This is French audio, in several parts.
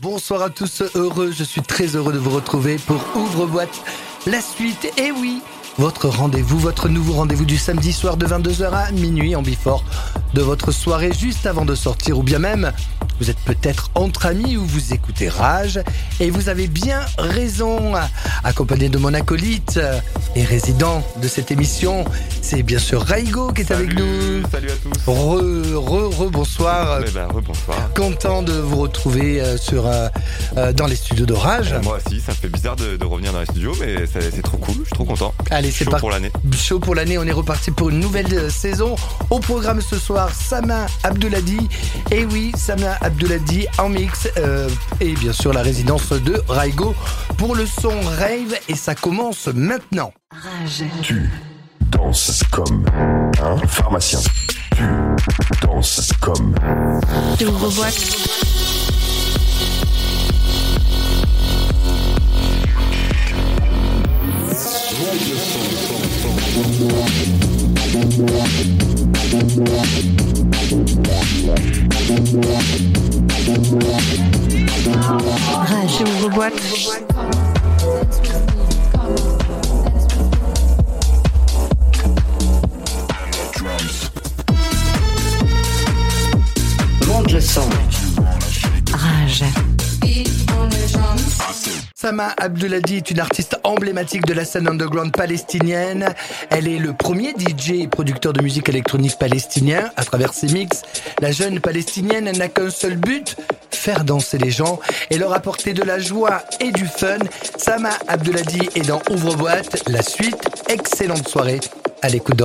Bonsoir à tous, heureux, je suis très heureux de vous retrouver pour Ouvre-boîte, la suite, et oui, votre rendez-vous, votre nouveau rendez-vous du samedi soir de 22h à minuit en bifort de votre soirée juste avant de sortir ou bien même vous êtes peut-être entre amis ou vous écoutez Rage et vous avez bien raison. Accompagné de mon acolyte et résident de cette émission, c'est bien sûr Raigo qui est avec nous. Salut à tous. Re, re, re, bonsoir. Eh ben, bonsoir. Content de vous retrouver euh, sur, euh, euh, dans les studios de Rage. moi aussi, ça me fait bizarre de, de revenir dans les studios, mais c'est trop cool, je suis trop content. Allez, c'est parti. pour l'année. Chaud pour l'année, on est reparti pour une nouvelle euh, saison. Au programme ce soir, Sama Abdelhadi. Et oui, Sama Abdelhadi en mix. euh, et bien sûr, la résidence de Raigo pour le son rave. Et ça commence maintenant. Rage. Tu danses comme un pharmacien. Tu danses comme Tu. Rage. Tu ouvres-boîte. Monte le son. Rage. Sama Abdelhadi est une artiste emblématique de la scène underground palestinienne. Elle est le premier DJ et producteur de musique électronique palestinien. À travers ses mix, la jeune palestinienne n'a qu'un seul but, faire danser les gens et leur apporter de la joie et du fun. Sama Abdelhadi est dans Ouvre-boîte. La suite, excellente soirée à l'écoute de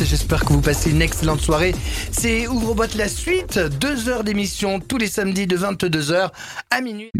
J'espère que vous passez une excellente soirée. C'est Ouvre-Boîte la suite, deux heures d'émission tous les samedis de 22h à minuit.